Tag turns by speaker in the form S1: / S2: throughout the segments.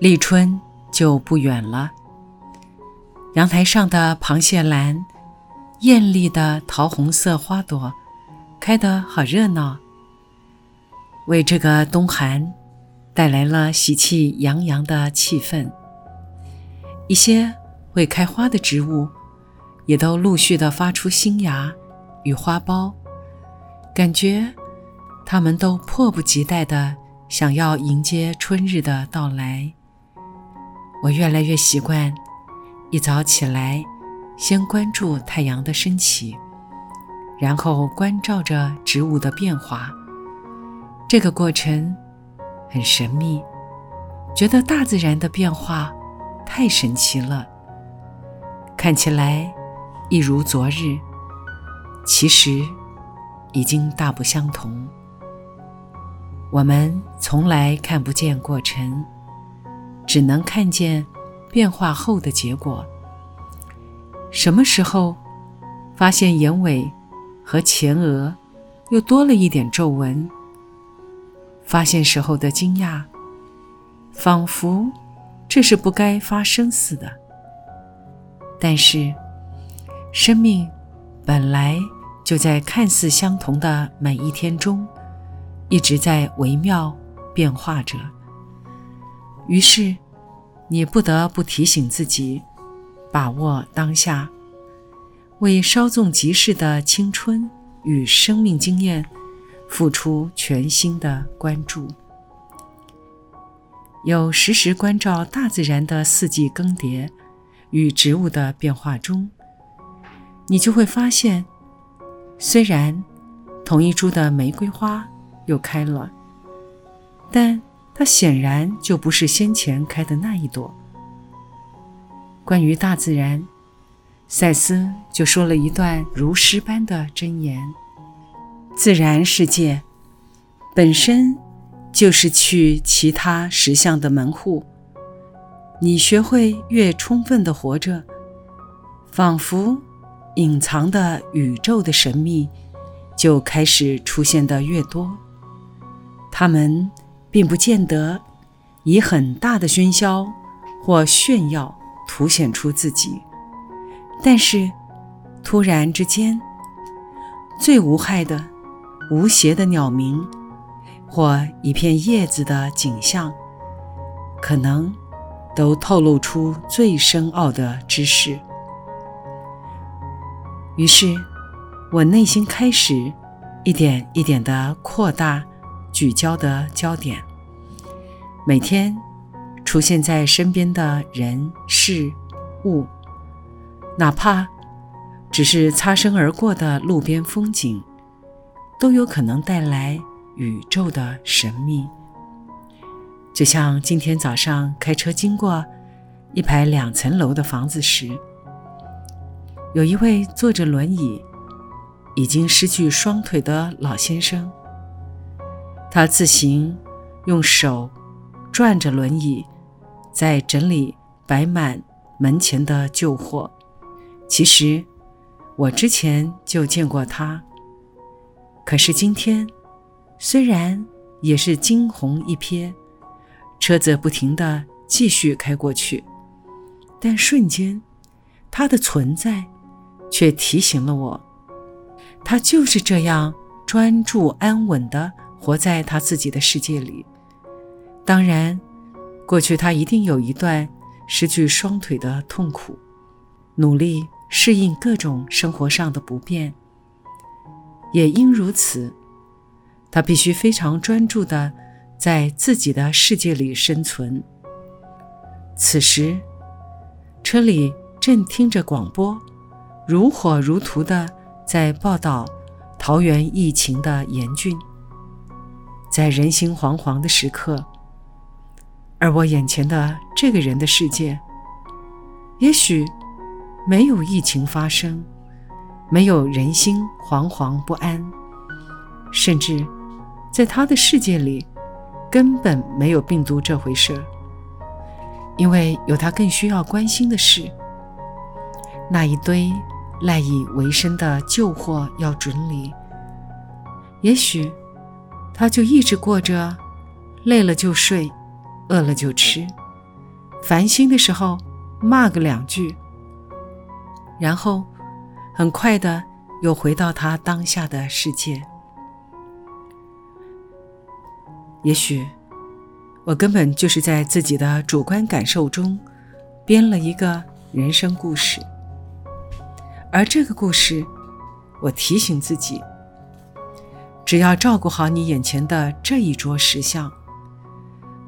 S1: 立春就不远了。阳台上的螃蟹兰，艳丽的桃红色花朵，开得好热闹，为这个冬寒带来了喜气洋洋的气氛。一些会开花的植物，也都陆续的发出新芽与花苞，感觉它们都迫不及待的想要迎接春日的到来。我越来越习惯，一早起来，先关注太阳的升起，然后关照着植物的变化。这个过程很神秘，觉得大自然的变化太神奇了。看起来一如昨日，其实已经大不相同。我们从来看不见过程。只能看见变化后的结果。什么时候发现眼尾和前额又多了一点皱纹？发现时候的惊讶，仿佛这是不该发生似的。但是，生命本来就在看似相同的每一天中，一直在微妙变化着。于是，你不得不提醒自己，把握当下，为稍纵即逝的青春与生命经验付出全新的关注。有时时关照大自然的四季更迭与植物的变化中，你就会发现，虽然同一株的玫瑰花又开了，但。它显然就不是先前开的那一朵。关于大自然，赛斯就说了一段如诗般的箴言：自然世界本身就是去其他实相的门户。你学会越充分的活着，仿佛隐藏的宇宙的神秘就开始出现的越多，他们。并不见得以很大的喧嚣或炫耀凸显出自己，但是突然之间，最无害的、无邪的鸟鸣，或一片叶子的景象，可能都透露出最深奥的知识。于是，我内心开始一点一点地扩大。聚焦的焦点，每天出现在身边的人事物，哪怕只是擦身而过的路边风景，都有可能带来宇宙的神秘。就像今天早上开车经过一排两层楼的房子时，有一位坐着轮椅、已经失去双腿的老先生。他自行用手转着轮椅，在整理摆满门前的旧货。其实我之前就见过他，可是今天虽然也是惊鸿一瞥，车子不停地继续开过去，但瞬间他的存在却提醒了我，他就是这样专注安稳的。活在他自己的世界里。当然，过去他一定有一段失去双腿的痛苦，努力适应各种生活上的不便。也因如此，他必须非常专注地在自己的世界里生存。此时，车里正听着广播，如火如荼地在报道桃园疫情的严峻。在人心惶惶的时刻，而我眼前的这个人的世界，也许没有疫情发生，没有人心惶惶不安，甚至在他的世界里根本没有病毒这回事，因为有他更需要关心的事。那一堆赖以为生的旧货要整理，也许他就一直过着累了就睡。饿了就吃，烦心的时候骂个两句，然后很快的又回到他当下的世界。也许我根本就是在自己的主观感受中编了一个人生故事，而这个故事，我提醒自己，只要照顾好你眼前的这一桌石像。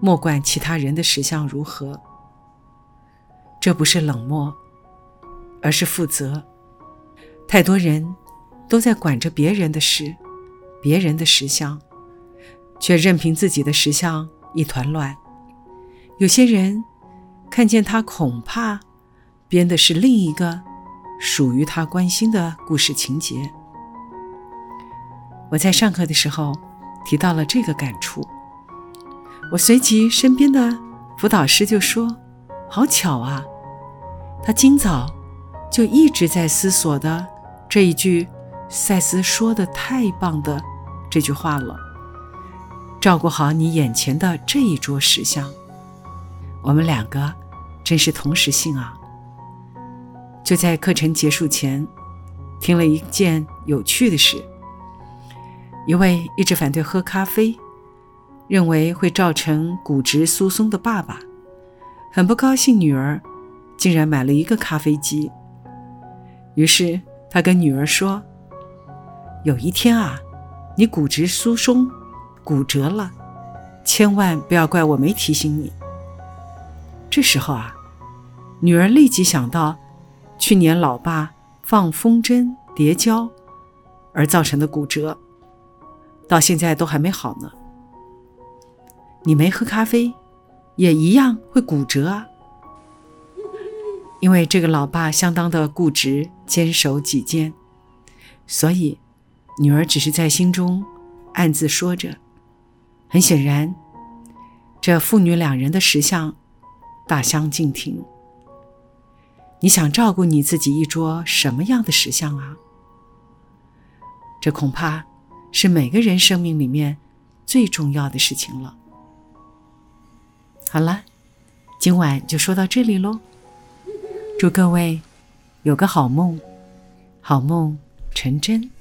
S1: 莫管其他人的实相如何，这不是冷漠，而是负责。太多人都在管着别人的事，别人的实相，却任凭自己的实相一团乱。有些人看见他，恐怕编的是另一个属于他关心的故事情节。我在上课的时候提到了这个感触。我随即身边的辅导师就说：“好巧啊，他今早就一直在思索的这一句赛斯说的太棒的这句话了。照顾好你眼前的这一桌石像，我们两个真是同时性啊！就在课程结束前，听了一件有趣的事：一位一直反对喝咖啡。”认为会造成骨质疏松的爸爸，很不高兴，女儿竟然买了一个咖啡机。于是他跟女儿说：“有一天啊，你骨质疏松骨折了，千万不要怪我没提醒你。”这时候啊，女儿立即想到去年老爸放风筝叠跤而造成的骨折，到现在都还没好呢。你没喝咖啡，也一样会骨折啊！因为这个老爸相当的固执、坚守己见，所以女儿只是在心中暗自说着。很显然，这父女两人的石像大相径庭。你想照顾你自己一桌什么样的石像啊？这恐怕是每个人生命里面最重要的事情了。好了，今晚就说到这里喽。祝各位有个好梦，好梦成真。